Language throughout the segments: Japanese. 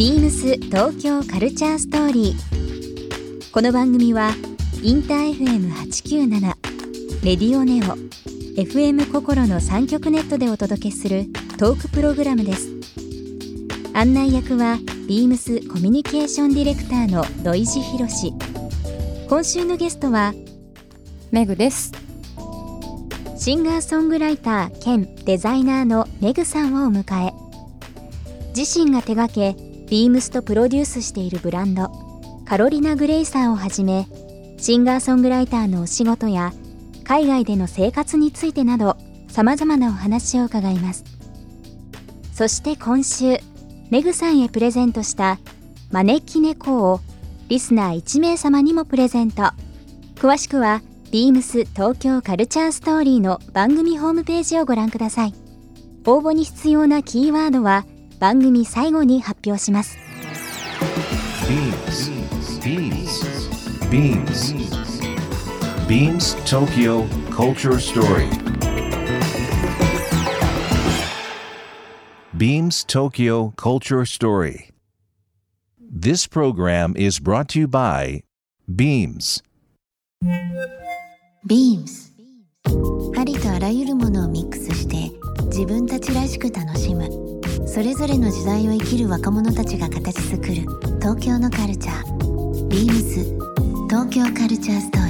ビームス東京カルチャーストーリー。この番組はインター FM897 レディオネオ FM 心の三極ネットでお届けするトークプログラムです。案内役はビームスコミュニケーションディレクターの土井博志。今週のゲストはメグです。シンガーソングライター兼デザイナーのメグさんをお迎え自身が手掛けビームスとプロデュースしているブランドカロリナ・グレイサーをはじめシンガーソングライターのお仕事や海外での生活についてなどさまざまなお話を伺います。そして今週メグさんへプレゼントした招き猫をリスナー1名様にもプレゼント。詳しくはビームス東京カルチャーストーリーの番組ホームページをご覧ください。応募に必要なキーワードは番組最後に発表します Beams. Beams. Beams. Beams Tokyo Culture Story. Beams Tokyo Culture Story. This program is brought to you by Beams. ビームスありとあらゆるものをミックスして自分たちらしく楽しむそれぞれの時代を生きる若者たちが形作る東京のカルチャー。ビームス東京カルチャーストーリー。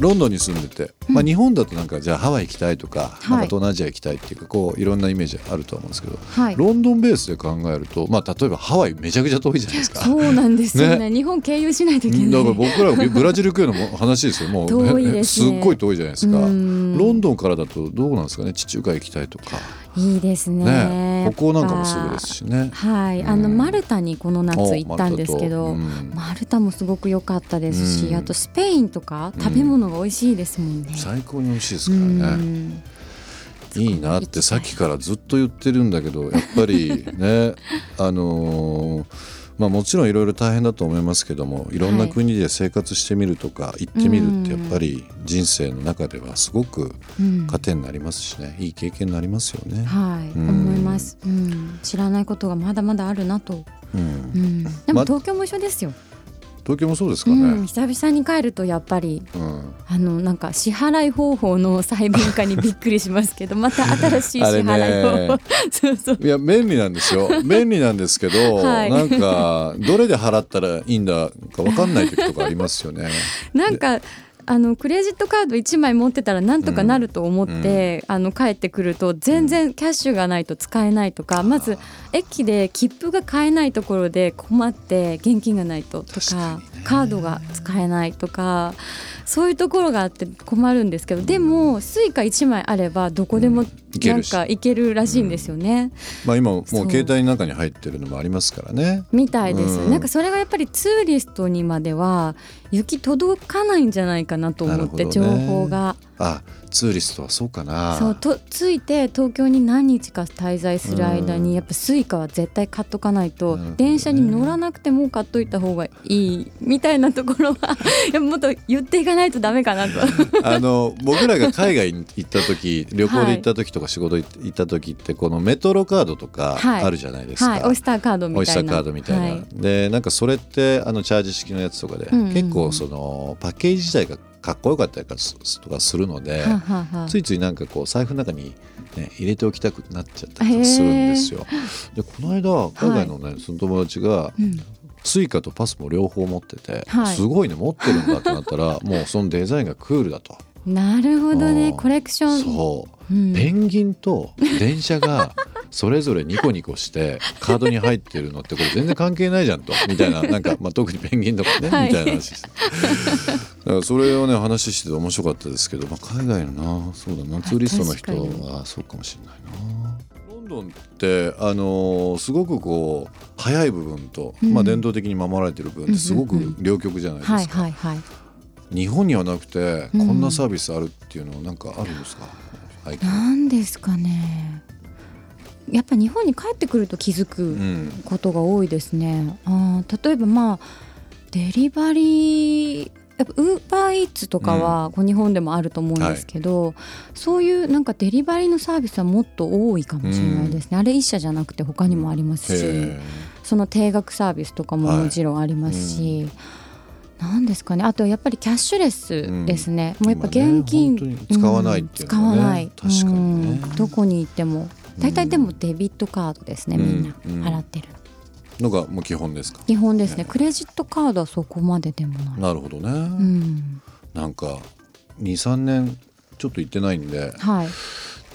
ロンドンに住んでて、まあ、日本だとなんかじゃあハワイ行きたいとか,、はい。なんか東南アジア行きたいっていうかこういろんなイメージあると思うんですけど、はい。ロンドンベースで考えると、まあ、例えばハワイめちゃくちゃ遠いじゃないですか。そうなんですよね。ね。日本経由しないといけない。だから僕らがブラジル行くようなも話ですよ。もう 遠いですね。っごい遠いじゃないですか。ロうん。ンドンからだとどうなんですかね？地中海行きたいとか。いいですね。ね北欧なんかもすぐですしね。はい、あのうんマルタにこの夏行ったんですけど、おマルタもすごく良かったですし、うん。あとスペインとか食べ物が美味しいですもんね。最高に美味しいですうからね。ん。いいなってさっきからずっと言ってるんだけどやっぱりね あのーまあもちろんいろいろ大変だと思いますけどもいろんな国で生活してみるとか行ってみるってやっぱり人生の中ではすごくうん糧になりますしねいい経験になりますよね。はい、うん思います、うん。知らないことがまだまだあるなと。うんうん、でもま東京も一緒ですよ。東京もそうですかうん、ね。久々に帰るとやっぱりうん。あのなんか支払い方法の細分化にびっくりしますけどまた新しい 支払い方法、ね そうそう。いや便利なんですよ。便利なんですけど、はい。なんかどれで払ったらいいんだか分かんない時とかありますよね。なんかあのクレジットカード1枚持ってたらなんとかなると思って、あの帰ってくると全然キャッシュがないと使えないとか、まず駅で切符が買えないところで困って現金がないととかカードが使えないとかそういうところがあって困るんですけどでもスイカ1枚あればどこでもなんいけるし。か行けるらしいんですよね。まあ今もう携帯の中に入ってるのもありますからね。みたいです、うん。なんかそれがやっぱりツーリストにまでは行き届かないんじゃないかなと思って、ね。情報が。あツーリストはそうかな。そうとついて東京に何日か滞在する間に、うん。やっぱスイカは絶対買っとかないと、ね。電車に乗らなくても買っといた方がいいみたいなところは やもっと言っていかないとダメかなと。あの僕らが海外に行った時旅行で行った時とか仕事行った時ってこのメトロカードとかはい。あるじゃないですか。はい、オイスターカードみたいな。オイスターカードみたいな、はい。でなんかそれってあのチャージ式のやつとかで、うんうんうん。結構そのパッケージ自体がかっこよかったりとかするので、ついついなんかこう財布の中に、ね、入れておきたくなっちゃったりするんですよ。でこの間海外のね、その友達がうん。スイカとパスモ両方持ってて、はい。すごいね持ってるんだってなったらもうそのデザインがクールだと。なるほどねうん。コレクション。そう。うん。ペンギンと電車が それぞれニコニコしてカードに入ってるのってこれ全然関係ないじゃんと。みたいななんか、まあ、特にペンギンとかね、はい。みたいな話です。だからそれをね話してて面白かったですけど、まあ、海外のなそうだなツーリストの人はそうかもしれないな。ロンドンってあのーすごくこう早い部分と、うん。まあ、伝統的に守られてる部分ってすごく両極じゃないですか。はいはいはい。日本にはなくてうん。こんなサービスあるっていうのはなんかあるんですか、背景なんですかね。やっぱ日本に帰ってくると気づうくん。ことが多いですね。あー例えばまあデリバリーやっぱウーバーイーツとかはこう日本でもあると思うんですけど、そういうなんかデリバリーのサービスはもっと多いかもしれないですね、あれ一社じゃなくて他にもありますし、へその定額サービスとかももちろんありますし、なんですかね。あとやっぱりキャッシュレスですね、もうやっぱ現金、今ね使わないっていうん。使わない。確かにね。うん。どこに行っても。大体でもデビットカードですね、みんな。うん。払ってるの。がもう基本ですか？基本ですね。クレジットカードはそこまででもない、なるほどね、うん、なんか23年ちょっと行ってないんで。はい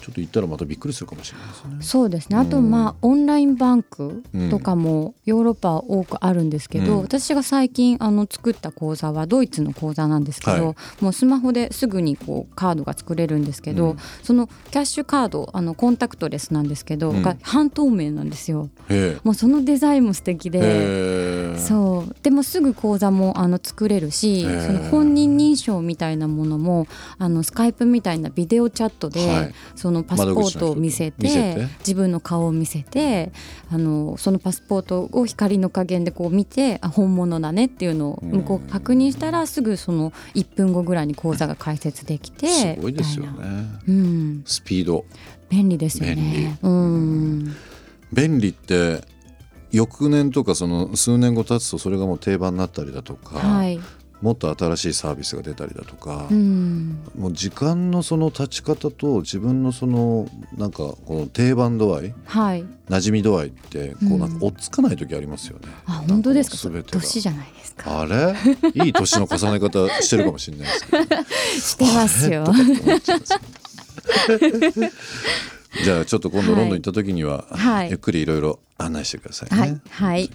ちょっと行ったらまたびっくりするかもしれないですね。そうですね。あとうんまあオンラインバンクとかもヨーロッパは多くあるんですけど、うん。私が最近あの作った口座はドイツの口座なんですけど、はい。もうスマホですぐにこうカードが作れるんですけど、うん。そのキャッシュカードあのコンタクトレスなんですけど、うん。が半透明なんですよ。へもうそのデザインも素敵え。で。そう。でもすぐ口座もあの作れるし、その本人認証みたいなものもあのスカイプみたいなビデオチャットで、はい。そのパスポートを見せて自分の顔を見せてあのそのパスポートを光の加減でこう見てあ本物だねっていうのを向こうが確認したらすぐその1分後ぐらいに口座が開設できてすごいですよね。うん、スピード。便利ですよね。うん。便利って翌年とかその数年後経つとそれがもう定番になったりだとか、はい、もっと新しいサービスが出たりだとか、うん、もう時間のその立ち方と自分のそのなんかこの定番度合いはい、馴染み度合いってこううん。なんか追っつかない時ありますよね。あ本当ですか？年じゃないですか。あれ？いい年の重ね方してるかもしれないですけど してますよ。じゃあちょっと今度ロンドン行った時には、はい。ゆっくりいろいろ案内してくださいね。はい。はい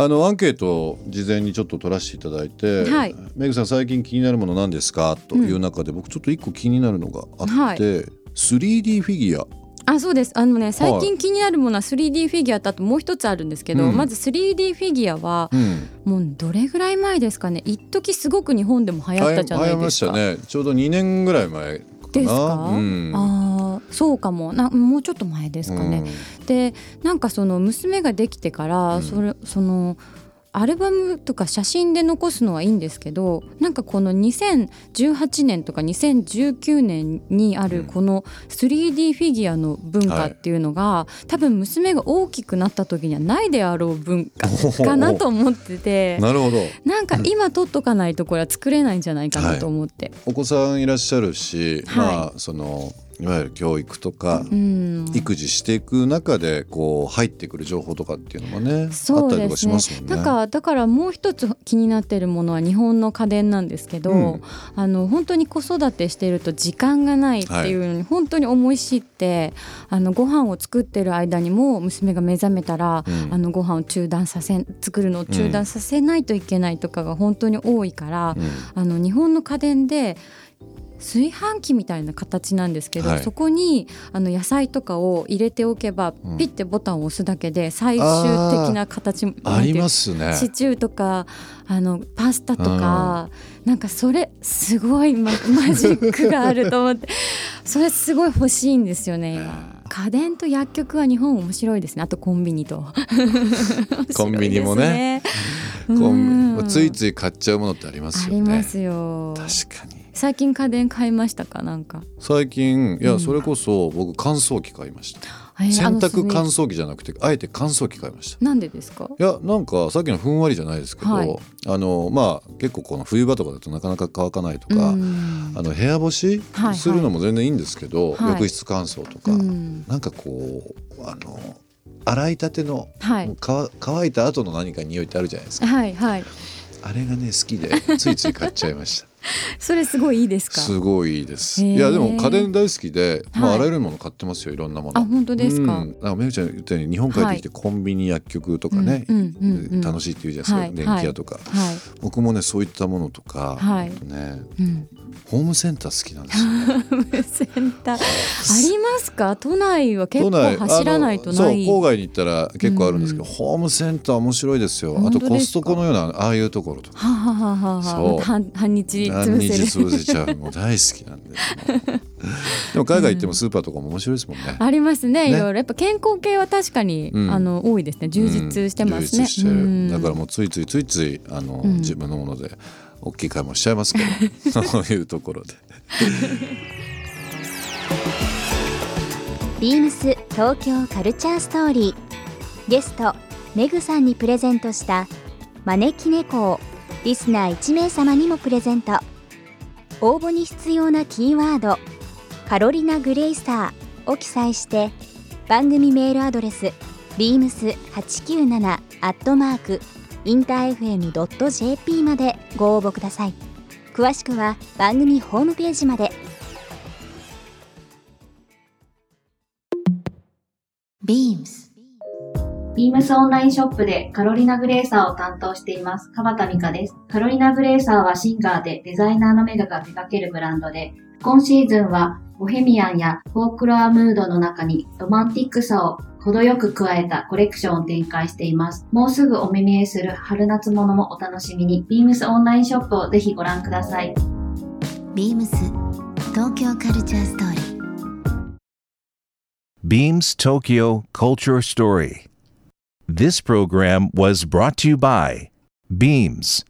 あのアンケートを事前にちょっと取らせていただいて、はい。メグさん最近気になるもの何ですか？という中で、僕ちょっと一個気になるのがあって、3D フィギュア。あそうです。あのね最近気になるものは 3D フィギュアとあともう一つあるんですけど、うん。まず 3D フィギュアはうん。もうどれぐらい前ですかね？一時すごく日本でも流行ったじゃない流行りまですか。したね。ちょうど2年ぐらい前ですか、うん。ああそうかも。なもうちょっと前ですかね。でなんかその娘ができてから、うん。それそのアルバムとか写真で残すのはいいんですけどなんかこの2018年とか2019年にあうんるこの 3D フィギュアの文化っていうのが、多分娘が大きくなった時にはないであろう文化かなと思ってて なるほど。なんか今取っとかないとこれは作れないんじゃないかなと思って。お子さんいらっしゃるし、はい。まあそのいわゆる教育とか、うん。育児していく中でこう入ってくる情報とかっていうのもねあそうったりとかしますもんね。なんかだからもう一つ気になってるものは日本の家電なんですけど、うん。あの本当に子育てしてると時間がないっていうのに本当に思い知って、あのご飯を作ってる間にも娘が目覚めたら、うん。あのご飯を中断させ作るのを中断させないといけないとかが本当に多いから、うん。あの日本の家電で炊飯器みたいな形なんですけど、はい。そこにあの野菜とかを入れておけば、うん。ピッてボタンを押すだけで最終的な形ありますすね。シチューとかあのパスタとか、なんかそれすごいママジックがあると思って それすごい欲しいんですよね。今。家電と薬局は日本面白いですね。あとコンビニと。コンビニもね。ついつい買っちゃうものってありますあよね。りますよ。確かに。最近家電買いましたか？なんか。最近いや、うん。それこそ僕乾燥機買いました。洗濯乾そ燥機じゃなくてあえて乾燥機買いました。のなんでですか？いやなんかさっきのふんわりじゃないですけど、はい。あのまあ結構この冬場とかだとなかなか乾かないとか、うん。あの部屋干しはいはい。するのも全然いいんですけど、はい。浴室乾燥とか、うん。なんかこうあの洗いたての、はい。乾いた後の何か匂いってあるじゃないですか。はいはい。あれがね好きでついつい買っちゃいました。それすごいいいですか？すごいいいです。いやでも家電大好きで、まあ、はい。あらゆるもの買ってますよいろんなもの。あ本当ですか？うん、なんかめぐちゃん言ったように日本帰ってきてコンビニ薬局とかね、楽しいって言うじゃないですか、はい電気屋とか、はい。僕もねそういったものとか、ね。うんホームセンター好きなんですよ、ね。センター。ありますか？都内は結構走らないとない。そう郊外に行ったら結構あるんですけど、うん。ホームセンター面白いですよ。あとコストコのようなああいうところとか。ははははそう。は半半日何潰せ潰せちゃうもう大好きなんで。でも海外行ってもスーパーとかも面白いですもんね。ありますね。ね。いろいろやっぱ健康系は確かに、うん。あの多いですね。充実してますね、だからもうついついついついあの、うん。自分のもので大きい買い物しちゃいますけど。そういうところで。ビームス東京カルチャーストーリー。ゲストメグさんにプレゼントした招き猫をリスナー1名様にもプレゼント。応募に必要なキーワード「カロリナ・グレイサー」を記載して番組メールアドレス beams897 アットマークインター FM.jp までご応募ください。詳しくは番組ホームページまで。ビームス。ビームスオンラインショップでカロリナグレーサーを担当しています、川田美香です。カロリナグレーサーはシンガーでデザイナーのメガが手掛けるブランドで、今シーズンはボヘミアンやフォークロアムードの中にロマンティックさを程よく加えたコレクションを展開しています。もうすぐお目見えする春夏物もお楽しみに、ビームスオンラインショップをぜひご覧ください。ビームス東京カルチャーストーリー Beams Tokyo Culture Story. This program was brought to you by Beams.